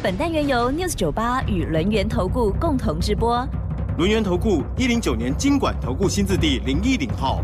本单元由 News 九八与轮源投顾共同直播。轮源投顾一零九年金管投顾新字第零一零号。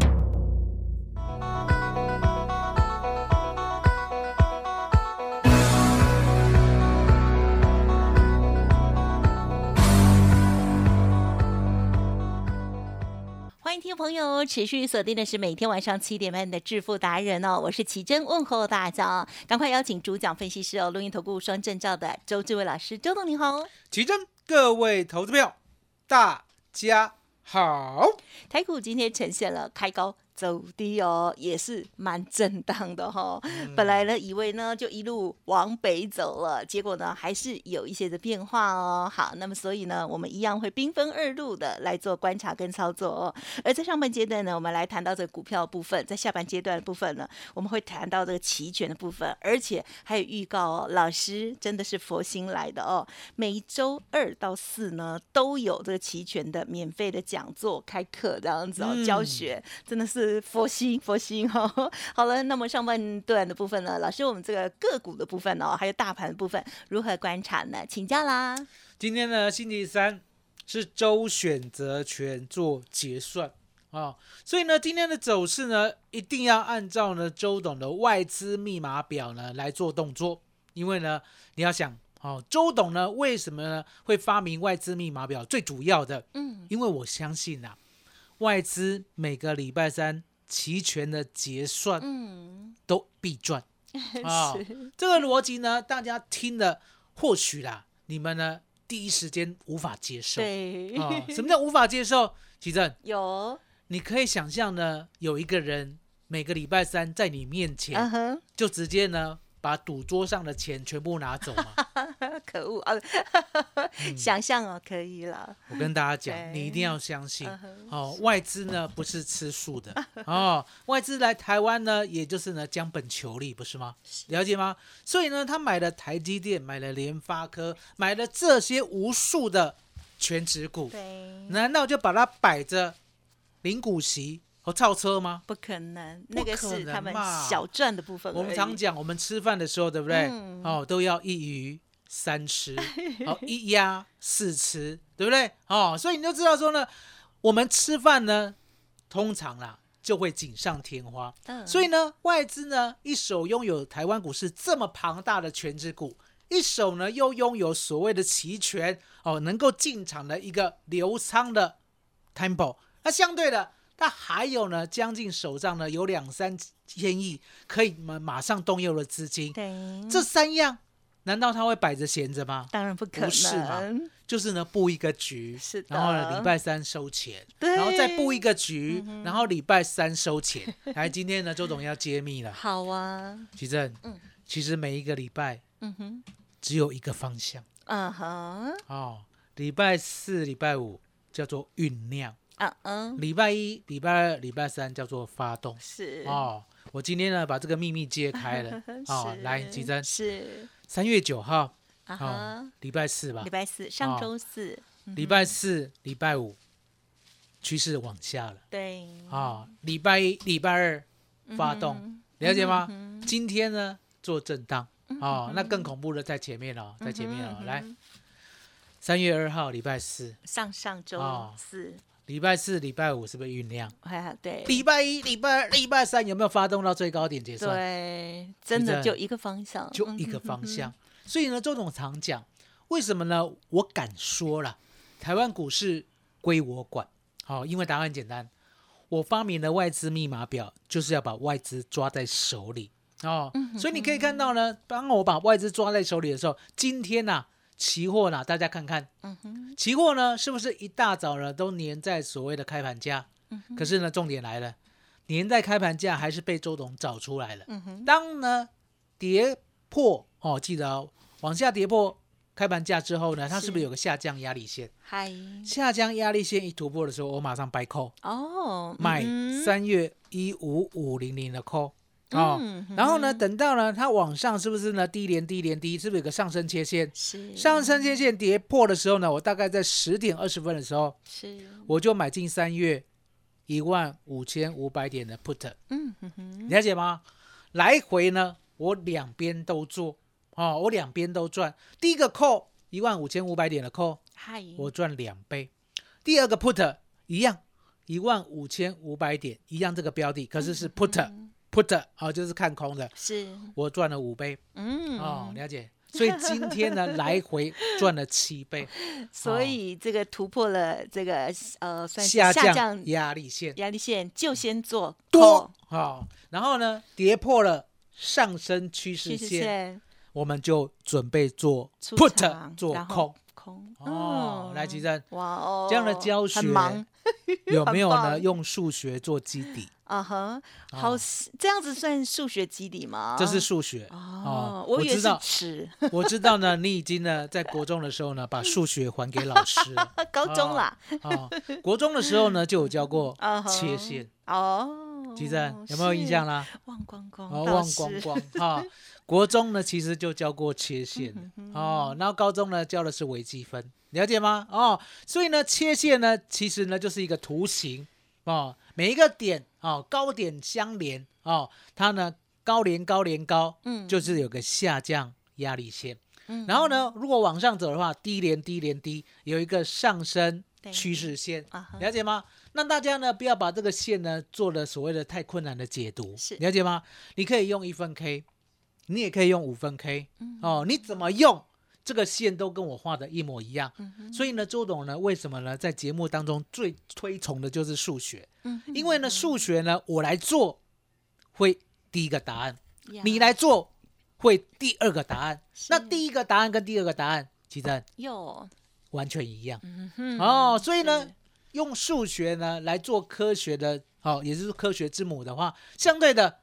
听朋友持续锁定的是每天晚上七点半的致富达人哦，我是奇珍，问候大家，赶快邀请主讲分析师哦，录音投顾双证照的周志伟老师，周董你好。奇珍，各位投资票，大家好。台股今天呈现了开高走低哦，也是蛮震荡的哈、本来呢，以为呢就一路往北走了，结果呢还是有一些的变化哦。好，那么所以呢，我们一样会兵分二路的来做观察跟操作哦。而在上半阶段呢，我们来谈到这个股票部分；在下半阶段的部分呢，我们会谈到这个期权的部分，而且还有预告哦。老师真的是佛心来的哦，每一周二到四呢都有这个期权的免费的讲座开课这样子哦，嗯教学真的是佛心佛心哦。好了，那么上半段的部分呢，老师我们这个个股的部分哦，还有大盘的部分如何观察呢？请教啦。今天呢，星期三是周选择权做结算啊、所以呢，今天的走势呢，一定要按照呢周董的外资密码表呢来做动作，因为呢，你要想哦，周董呢为什么呢会发明外资密码表？最主要的，嗯，因为我相信呐、外资每个礼拜三期权的结算嗯，都必赚。啊、这个逻辑呢，大家听了或许啦，你们呢第一时间无法接受。对，啊、什么叫无法接受？奇正，有，你可以想象呢，有一个人每个礼拜三在你面前，就直接呢把赌桌上的钱全部拿走嘛。可恶啊！想象哦，可以了。我跟大家对讲，你一定要相信哦，外资呢不是吃素的 哦，外资来台湾呢，也就是呢将本求利，不是吗？了解吗？所以呢，他买了台积电，买了联发科，买了这些无数的全职股，对，难道就把它摆着零股息和超车吗？不可能，那个是他们小赚的部分。我们常讲，我们吃饭的时候，对不对？嗯哦，都要一鱼三吃，好，一压四吃，对不对？哦，所以你就知道说呢，我们吃饭呢，通常啦就会锦上添花。嗯所以呢，外资呢一手拥有台湾股市这么庞大的全职股，一手呢又拥有所谓的期权哦，能够进场的一个流仓的 tempo。那相对的，它还有呢，将近手上呢有两三千亿可以马马上动用的资金。对，这三样，难道他会摆着闲着吗？当然不可不是嘛？能。就是呢布一个局，是的。然后呢礼拜三收钱，对。然后再布一个局，嗯然后礼拜三收钱。来，今天呢周董要揭秘了，好啊，奇正，嗯。其实每一个礼拜嗯哼，只有一个方向。嗯哼，哦，礼拜四、礼拜五叫做酝酿，嗯嗯，礼拜一、礼拜二、礼拜三叫做发动。是，哦，我今天呢把这个秘密揭开了。哦是，来，奇珍，是，三月九号啊哦哈，，礼拜四吧。礼，拜四，上周四，嗯礼拜四、礼拜五趋势往下了。对，啊，礼拜一、礼拜二发动，嗯了解吗？嗯今天呢做震荡。哦，那更恐怖的在前面哦，在前面哦，来，三月二号礼拜四，上上周哦四，礼拜四、礼拜五是不是酝酿？哎，对，礼拜一、礼拜二、礼拜三有没有发动到最高点结算？对，真的就一个方向，就一个方向。所以呢，周总常讲，为什么呢？我敢说了，台湾股市归我管。好、因为答案很简单，我发明的外资密码表就是要把外资抓在手里哦。所以你可以看到呢，当我把外资抓在手里的时候，今天呐、期货呢，大家看看，嗯哼，期货呢是不是一大早呢都粘在所谓的开盘价？嗯哼，可是呢，重点来了，粘在开盘价还是被周董找出来了。嗯哼，当呢跌破哦，记得哦，往下跌破开盘价之后呢，它是不是是有个下降压力线？嗨，下降压力线一突破的时候，我马上掰扣哦，买三月一五五零零的扣。哦，嗯然后呢，嗯等到呢它往上是不是呢低连低连低，是不是有个上升切线？是。上升切线跌破的时候呢，我大概在十点二十分的时候，是，我就买进三月一万五千五百点的 put，嗯哼哼，了解吗？来回呢，我两边都做，哦，我两边都赚。第一个 call 一万五千五百点的 call，嗨，我赚两倍。第二个 put 一样，一万五千五百点一样这个标的，可是是 put、put 哦，就是看空的，是，我赚了五倍嗯，哦，了解。所以今天呢，来回赚了七倍，所以这个突破了这个呃，算是下降降压力线。压力线，就先做多。哦，然后呢，跌破了上升趋势线，我们就准备做 put 做空。空。哦，来，吉珍，哇哦，这样的教学很忙 有没有呢？用数学做基底，啊哈，好哦，这样子算数学基底吗？这是数学哦，我知道，我知道呢。你已经呢在国中的时候呢，把数学还给老师。高中啦，哦，国中的时候呢就有教过切线。哦，吉珍有没有印象啦？啦？忘光光，哦，忘光光哈。国中呢其实就教过切线哦，然后高中呢教的是微积分，了解吗？哦，所以呢切线呢其实呢就是一个图形哦，每一个点哦高点相连哦，它呢高连高连高，嗯就是有个下降压力线。嗯然后呢，如果往上走的话，低连低连低有一个上升对趋势线，了解吗？那大家呢不要把这个线呢做了所谓的太困难的解读，是了解吗？你可以用一分 K，你也可以用五分 K，、嗯。哦，你怎么用这个线都跟我画的一模一样。嗯所以呢，周董呢为什么呢在节目当中最推崇的就是数学？嗯因为呢数学呢我来做会第一个答案，呀。你来做会第二个答案。那第一个答案跟第二个答案其实有，完全一样。嗯哦，所以呢，用数学呢来做科学的，哦，也就是科学之母的话，相对的，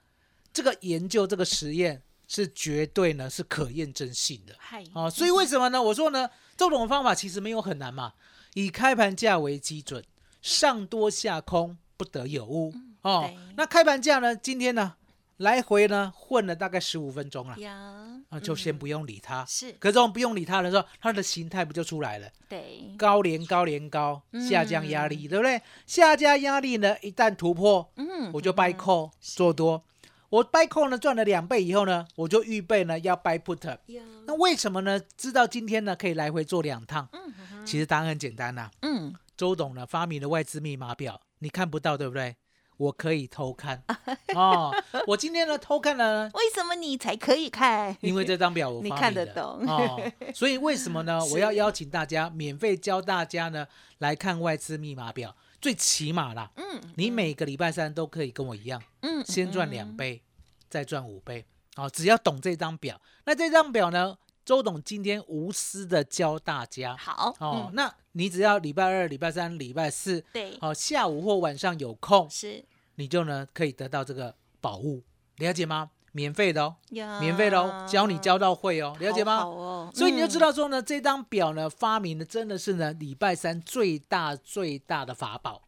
这个研究这个实验是绝对呢是可验证性的。嗨，哦，所以为什么呢？我说呢，这种方法其实没有很难嘛，以开盘价为基准，上多下空不得有误。哦，那开盘价呢，今天呢来回呢混了大概十五分钟了，呀，啊，就先嗯不用理它。是可是我们不用理它的时候，它的形态不就出来了？对，高连高连高，下降压嗯力，对不对？下降压力呢，一旦突破，嗯我就 buy call 做多。我 buy call 呢赚了两倍以后呢，我就预备呢要 buy put。呀，那为什么呢？知道今天呢可以来回做两趟？嗯哼其实答案很简单呐、嗯，周董呢发明了外资密码表，你看不到对不对？我可以偷看 哦。我今天呢偷看了呢，为什么你才可以看？因为这张表我看得懂哦，所以为什么呢？我要邀请大家免费教大家呢来看外资密码表，最起码啦，嗯你每个礼拜三都可以跟我一样，嗯先赚两倍，再赚五倍，哦，只要懂这张表。那这张表呢，周董今天无私的教大家，好哦，嗯。那你只要礼拜二、礼拜三、礼拜四，对，哦，下午或晚上有空，是。你就呢可以得到这个宝物，了解吗？免费的哦，免费的哦，教你教到会哦，了解吗？好好哦，所以你就知嗯道说呢，这张表呢发明的真的是呢礼拜三最大最大的法宝，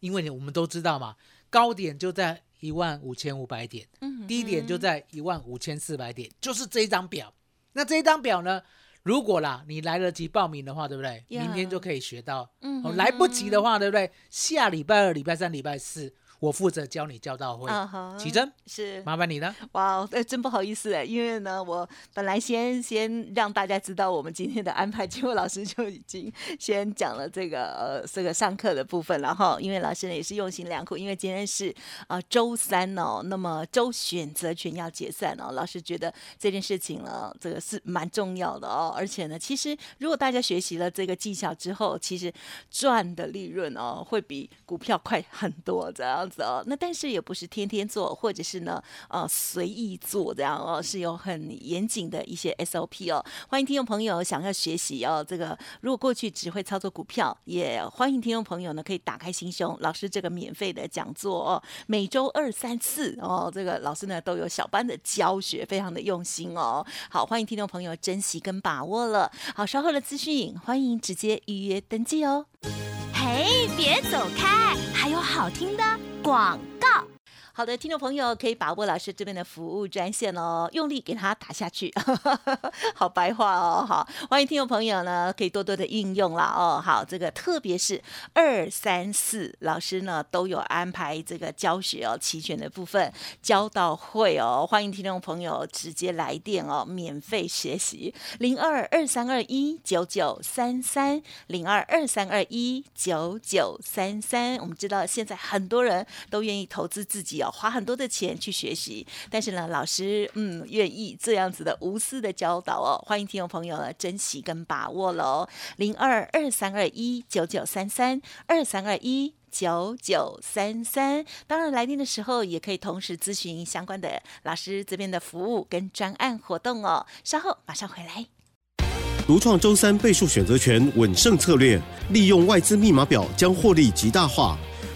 因为呢我们都知道嘛，高点就在一万五千五百点，嗯低点就在一万五千四百点，就是这一张表。那这一张表呢，如果啦你来得及报名的话，对不对？明天就可以学到。哦，来不及的话，对不对？下礼拜二、礼拜三、礼拜四，我负责教你教到会。啊哈奇珍，是麻烦你了。哇，呃，真不好意思哎，因为呢，我本来先先让大家知道我们今天的安排，结果老师就已经先讲了这个呃这个上课的部分了哈。因为老师呢也是用心良苦，因为今天是啊、呃周三哦，那么周选择权要解散哦，老师觉得这件事情呢，这个是蛮重要的哦。而且呢，其实如果大家学习了这个技巧之后，其实赚的利润哦会比股票快很多这样哦。那但是也不是天天做，或者是呢呃随意做这样哦，是有很严谨的一些 SOP 哦。欢迎听众朋友想要学习哦，这个如果过去只会操作股票，也欢迎听众朋友呢可以打开心胸，老师这个免费的讲座哦，每周二三四哦，这个老师呢都有小班的教学，非常的用心哦。好，欢迎听众朋友珍惜跟把握了。好，稍后的资讯欢迎直接预约登记哦。嘿，别走开，还有好听的广告。好的，听众朋友可以把握老师这边的服务专线哦，用力给它打下去，好白话哦，好，欢迎听众朋友呢可以多多的运用啦哦，好，这个特别是二三四老师呢都有安排这个教学哦，齐全的部分教到会哦，欢迎听众朋友直接来电哦，免费学习零二二三二一九九三三零二二三二一九九三三，我们知道现在很多人都愿意投资自己。要花很多的钱去学习，但是呢，老师嗯愿意这样子的无私的教导哦，欢迎听众朋友呢珍惜跟把握喽，零二二三二一九九三三二三二一九九三三，当然来电的时候也可以同时咨询相关的老师这边的服务跟专案活动哦，稍后马上回来。独创周三倍数选择权稳胜策略，利用外资密码表将获利极大化。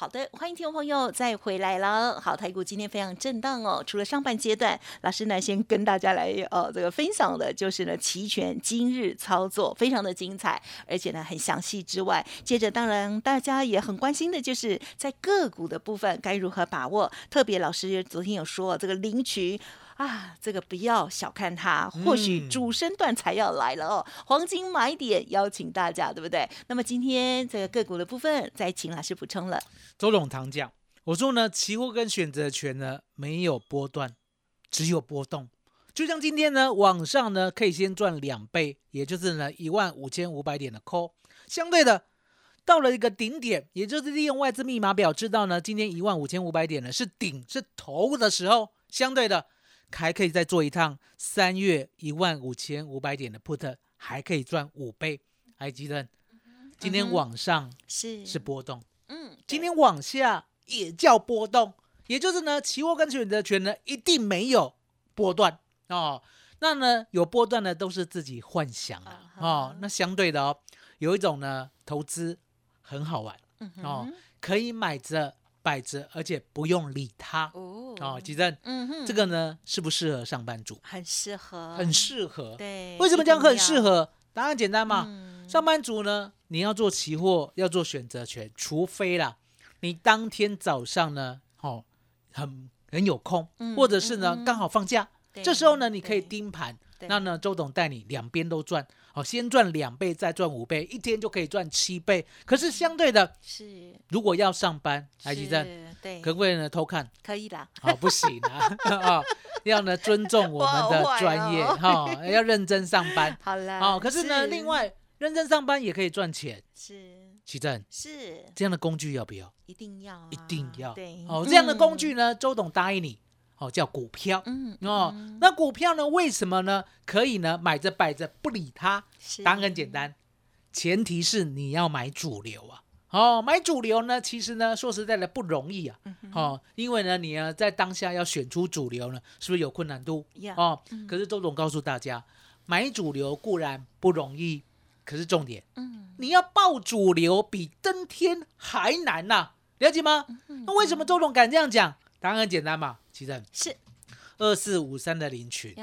好的，欢迎听众朋友再回来了。好，台股今天非常震荡哦。除了上半阶段，老师呢先跟大家来呃这个分享的就是呢期权今日操作，非常的精彩，而且呢很详细之外，接着当然大家也很关心的就是在个股的部分该如何把握。特别老师昨天有说这个领取。啊，这个不要小看它，或许主升段才要来了哦，黄金买点邀请大家，对不对？那么今天这个个股的部分，再请老师补充了。周董堂讲，我说呢，期货跟选择权呢没有波段，只有波动。就像今天呢，网上呢可以先赚两倍，也就是呢一万五千五百点的 call，相对的到了一个顶点，也就是利用外资密码表知道呢，今天一万五千五百点呢是顶是头的时候，相对的。还可以再做一趟三月一万五千五百点的 put，还可以赚五倍。还记得今天往上是是波动，嗯，今天往下也叫波动，也就是呢，期货跟选择权呢一定没有波段哦。那呢有波段的都是自己幻想啊哦。那相对的哦，有一种呢投资很好玩哦，可以买着。摆着，而且不用理它哦。哦，吉正，嗯哼，这个呢适不适合上班族？很适合，很适合。对，为什么讲很适合？答案简单嘛。上班族呢，你要做期货，要做选择权，除非啦，你当天早上呢，哦，很很有空，或者是呢刚好放假，这时候呢你可以盯盘。那呢，周董带你两边都赚。好，先赚两倍，再赚五倍，一天就可以赚七倍。可是相对的，是如果要上班，来吉正，对，可不可以呢偷看？可以啦。好，不行啊！哦，要呢尊重我们的专业哈，要认真上班。好了。好，可是呢，另外认真上班也可以赚钱。是。奇正。是。这样的工具要不要？一定要。一定要。对。哦，这样的工具呢，周董答应你。哦，叫股票，嗯哦，那股票呢？为什么呢？可以呢，买着摆着不理它。答案很简单，前提是你要买主流啊。哦，买主流呢，其实呢，说实在的不容易啊。哦，因为呢，你呢在当下要选出主流呢，是不是有困难度？哦，可是周总告诉大家，买主流固然不容易，可是重点，嗯，你要报主流比登天还难呐，了解吗？那为什么周总敢这样讲？答案很简单嘛。其实是二四五三的领取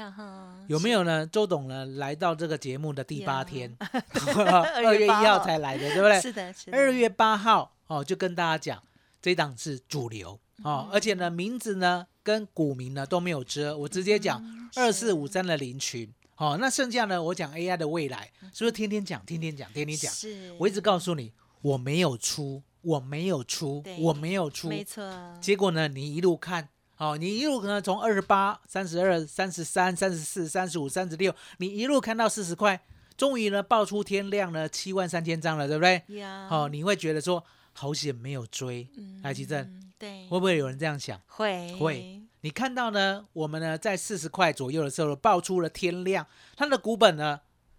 有没有呢？周董呢来到这个节目的第八天，二月一号才来的，对不对？是的，是的。二月八号哦，就跟大家讲，这档是主流哦，而且呢名字呢跟股民呢都没有遮，我直接讲二四五三的领群哦。那剩下呢，我讲 AI 的未来，是不是天天讲，天天讲，天天讲？是，我一直告诉你，我没有出，我没有出，我没有出，没错。结果呢，你一路看。哦，你一路可能从二十八、三十二、三十三、三十四、三十五、三十六，你一路看到四十块，终于呢爆出天量了七万三千张了，对不对？呀，哦，你会觉得说好险没有追，嗯来奇正，嗯对，会不会有人这样想？会会，你看到呢，我们呢在四十块左右的时候爆出了天量，它的股本呢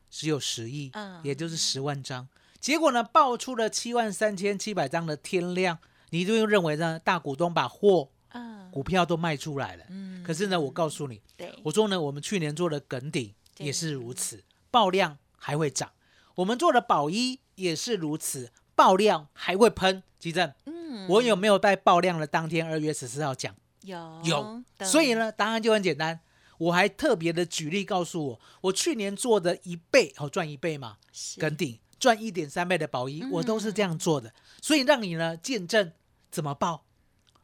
只有十亿，嗯也就是十万张，结果呢爆出了七万三千七百张的天量，你就认为呢大股东把货嗯。股票都卖出来了。嗯。可是呢，我告诉你，对，我说呢，我们去年做的耿鼎也是如此，爆量还会涨；我们做的宝一也是如此，爆量还会喷。吉正，嗯。我有没有在爆量的当天二月十四号讲？有。有，所以呢，答案就很简单。我还特别的举例告诉我，我去年做的一倍，哦，赚一倍嘛，是。耿鼎赚一点三倍的保一，我都是这样做的，所以让你呢见证怎么报，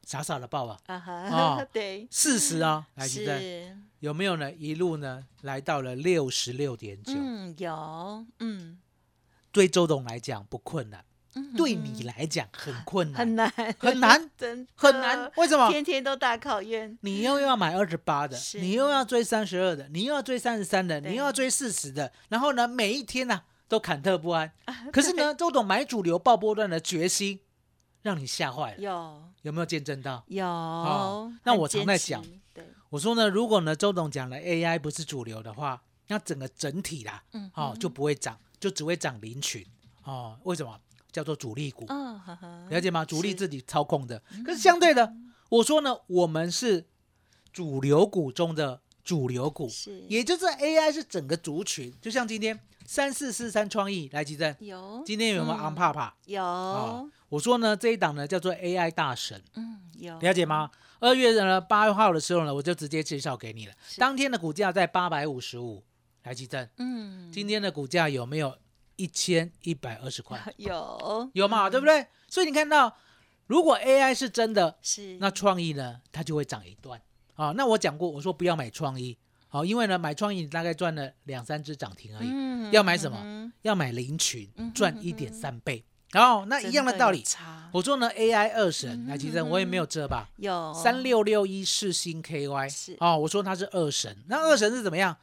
傻傻的报啊，啊哈哦，对，事实啊，来吉正是，有没有呢？一路呢来到了六十六点九，嗯，有，嗯，对周董来讲不困难，嗯对你来讲很困难，很难，很难，真很难。为什么？天天都大考验，你又要买二十八的，你又要追三十二的，你又要追三十三的，你又要追四十的，然后呢，每一天呢、都忐忑不安。可是呢，周董买主流爆波段的决心，让你吓坏了。有有没有见证到？有，那我常在讲，对，我说呢，如果呢，周董讲了 AI 不是主流的话，那整个整体啦，嗯哦，就不会涨，就只会涨零群哦。为什么？叫做主力股，嗯呵呵，了解吗？主力自己操控的。可是相对的，我说呢，我们是主流股中的主流股，是。也就是 AI 是整个族群。就像今天三四四三创意来吉正，有。今天有没有嗯。昂帕帕？有。啊，我说呢，这一档呢叫做 AI 大神，嗯有。了解吗？二月呢八号的时候呢，我就直接介绍给你了。当天的股价在八百五十五，来吉正，嗯，今天的股价有没有一千一百二十块？有。有嘛，对不对？所以你看到，如果 AI 是真的，是。那创意呢，它就会涨一段啊。那我讲过，我说不要买创意，好、因为呢买创意你大概赚了两三只涨停而已，嗯要买什么嗯要买零群赚一点三倍。然后那一样的道理我说呢 AI 二神，嗯来其实我也没有遮吧。有三六六一世新 KY 是哦，我说它是二神，那二神是怎么样？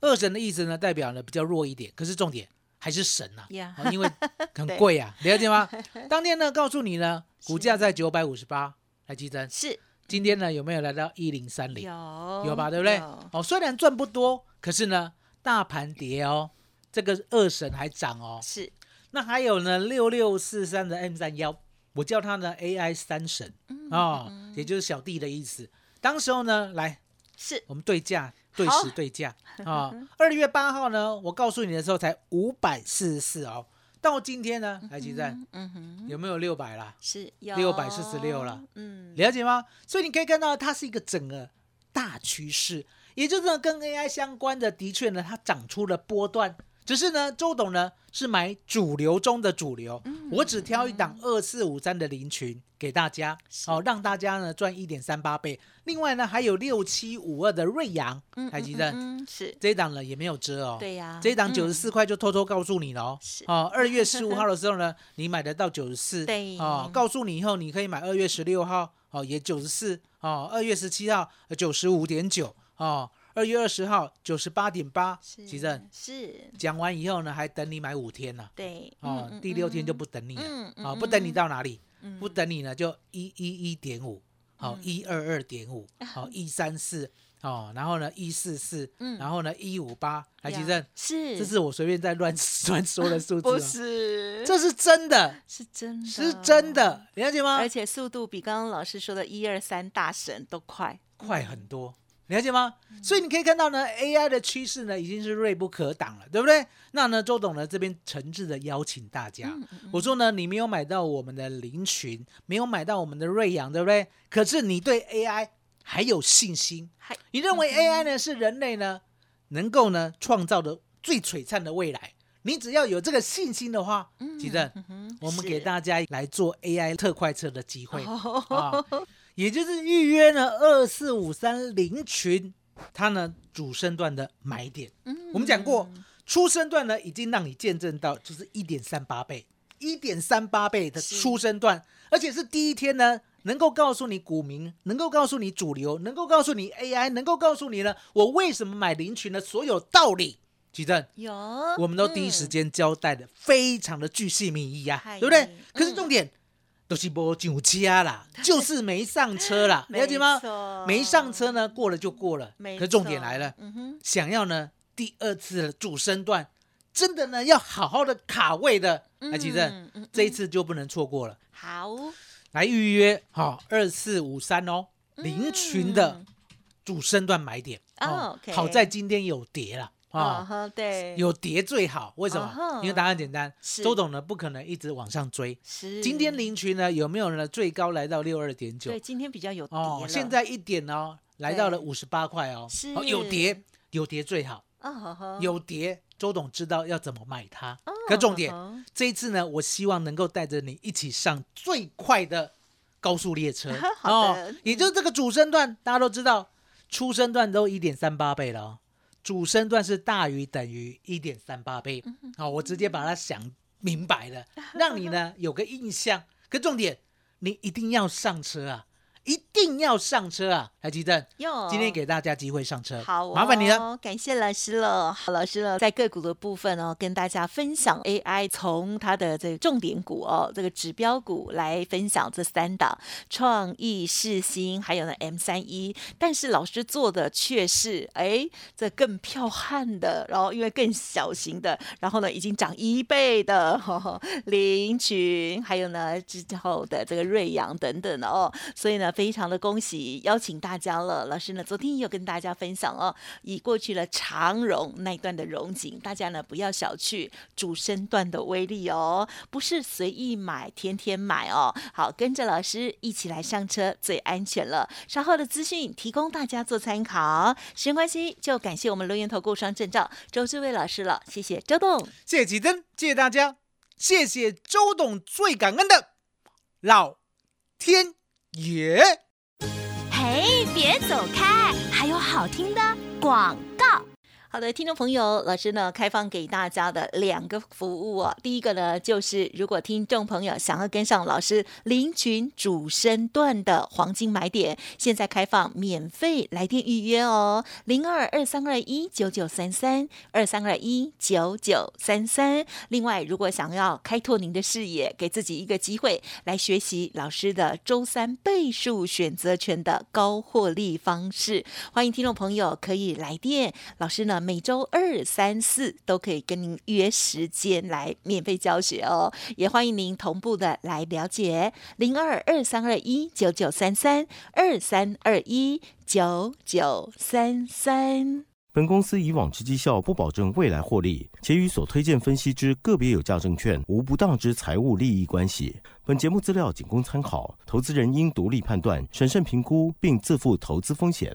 二神的意思呢，代表呢比较弱一点，可是重点还是神呐、因为 很对贵啊，了解吗？当天呢告诉你呢，股价在九百五十八，来记真，是今天呢有没有来到一零三零？有有吧，对不对？哦，虽然赚不多，可是呢大盘跌哦，这个二神还涨哦。是那还有呢六六四三的 M 三幺，我叫它呢 AI 三神嗯哦，也就是小弟的意思。当时候呢，来是我们对价，对好时对价啊。二、月八号呢，我告诉你的时候才五百四十四哦，到今天呢，台积站嗯哼有没有六百啦？是有646了，嗯了解吗？所以你可以看到，它是一个整个大趋势，也就是呢，跟 AI 相关的，的确呢，它长出了波段。只是呢，周董呢是买主流中的主流，我只挑一档二四五三的林群给大家，哦，让大家呢赚一点三八倍。另外呢，还有六七五二的瑞阳，台积电、嗯嗯是。这一档呢也没有遮哦，对呀。这一档嗯。九十四块就偷偷告诉你了哦。是。哦，二月十五号的时候呢，你买得到九十四，对。哦，告诉你以后你可以买二月十六号，哦，也九十四，哦，二月十七号九十五点九，哦，二月二十号九十八点八，是其正。是。讲完以后呢，还等你买五天呢、对哦，嗯第六天就不等你了，嗯嗯哦，嗯不等你到哪里？嗯。不等你呢，就一一一点五，好一二二点五，好 一三四，哦，然后呢一四四，嗯。然后呢一五八，来呀其正，是。这是我随便在乱 乱说的数字、不哦，是。这是真的，是真的。是真，的，了解吗？而？且速度比刚刚老师说的一二三大神都快，快很多，了解吗？所以你可以看到呢，AI 的趋势呢已经是锐不可挡了，对不对？那呢，周董呢这边诚挚的邀请大家，我说呢，你没有买到我们的林群，没有买到我们的瑞阳，对不对？可是你对 AI 还有信心，还你认为 AI 呢是人类呢能够呢创造的最璀璨的未来？你只要有这个信心的话，记得我们给大家来做 AI 特快车的机会啊，也就是预约呢二四五三零群，它呢主升段的买点。嗯。我们讲过，初升段呢已经让你见证到就是一点三八倍，一点三八倍的初升段，而且是第一天呢能够告诉你股民，能够告诉你主流，能够告诉你 AI，能够告诉你呢，我为什么买林群的所有道理。举证，有，我们都第一时间交代的非常的巨细靡遗呀，对不对？嗯？可是重点都是没上车啦，就是没上车啦，了解吗？没上车呢，过了就过了。没可是重点错来了，嗯哼，想要呢第二次的主升段，真的呢要好好的卡位的，来举证嗯嗯，这一次就不能错过了。好，来预约好二四五三哦，林群的嗯主升段买点哦好在今天有跌了啊对，有跌最好，为什么？因为答案简单，周董呢不可能一直往上追。是。今天林群呢有没有呢？最高来到六二点九对，今天比较有跌哦，现在一点哦，来到了五十八块哦，是。哦有跌有跌最好，有跌周董知道要怎么买它。哦可重点这一次呢，我希望能够带着你一起上最快的高速列车。哦也就是这个主升段，大家都知道，初升段都一点三八倍了哦，主升段是大于等于一点三八倍。嗯好，我直接把它想明白了，让你呢有个印象。可重点，你一定要上车啊，一定要上车啊！台积电，哟今天给大家机会上车，好、哦，麻烦你了。，感谢老师了。好，老师了，在个股的部分哦，跟大家分享 AI 从它的这个重点股哦，这个指标股来分享这三档创意、世新，还有呢 M 三一。但是老师做的却是哎，这更彪悍的，然后因为更小型的，然后呢已经涨一倍的 林群，还有呢之后的这个瑞阳等等的哦，所以呢非常的恭喜，邀请大家了。老师呢昨天也有跟大家分享哦，以过去了长荣那一段的荣景，大家呢不要小觑主升段的威力哦，不是随意买，天天买哦。好，跟着老师一起来上车最安全了。稍后的资讯提供大家做参考。时间关系，就感谢我们留言投顾双证照周志伟老师了，谢谢周董。谢谢吉登，谢谢大家，谢谢周董，最感恩的老天耶。嘿，别走开，还有好听的广告。好的，听众朋友，老师呢开放给大家的两个服务哦。第一个呢，就是如果听众朋友想要跟上老师林群主升段的黄金买点，现在开放免费来电预约哦，零二二三二一九九三三二三二一九九三三。另外，如果想要开拓您的视野，给自己一个机会来学习老师的周三倍数选择权的高获利方式，欢迎听众朋友可以来电，老师呢每周二、三、四都可以跟您约时间来免费教学哦，也欢迎您同步的来了解零二二三二一九九三三二三二一九九三三。本公司以往之绩效不保证未来获利，且与所推荐分析之个别有价证券无不当之财务利益关系。本节目资料仅供参考，投资人应独立判断、审慎评估，并自负投资风险。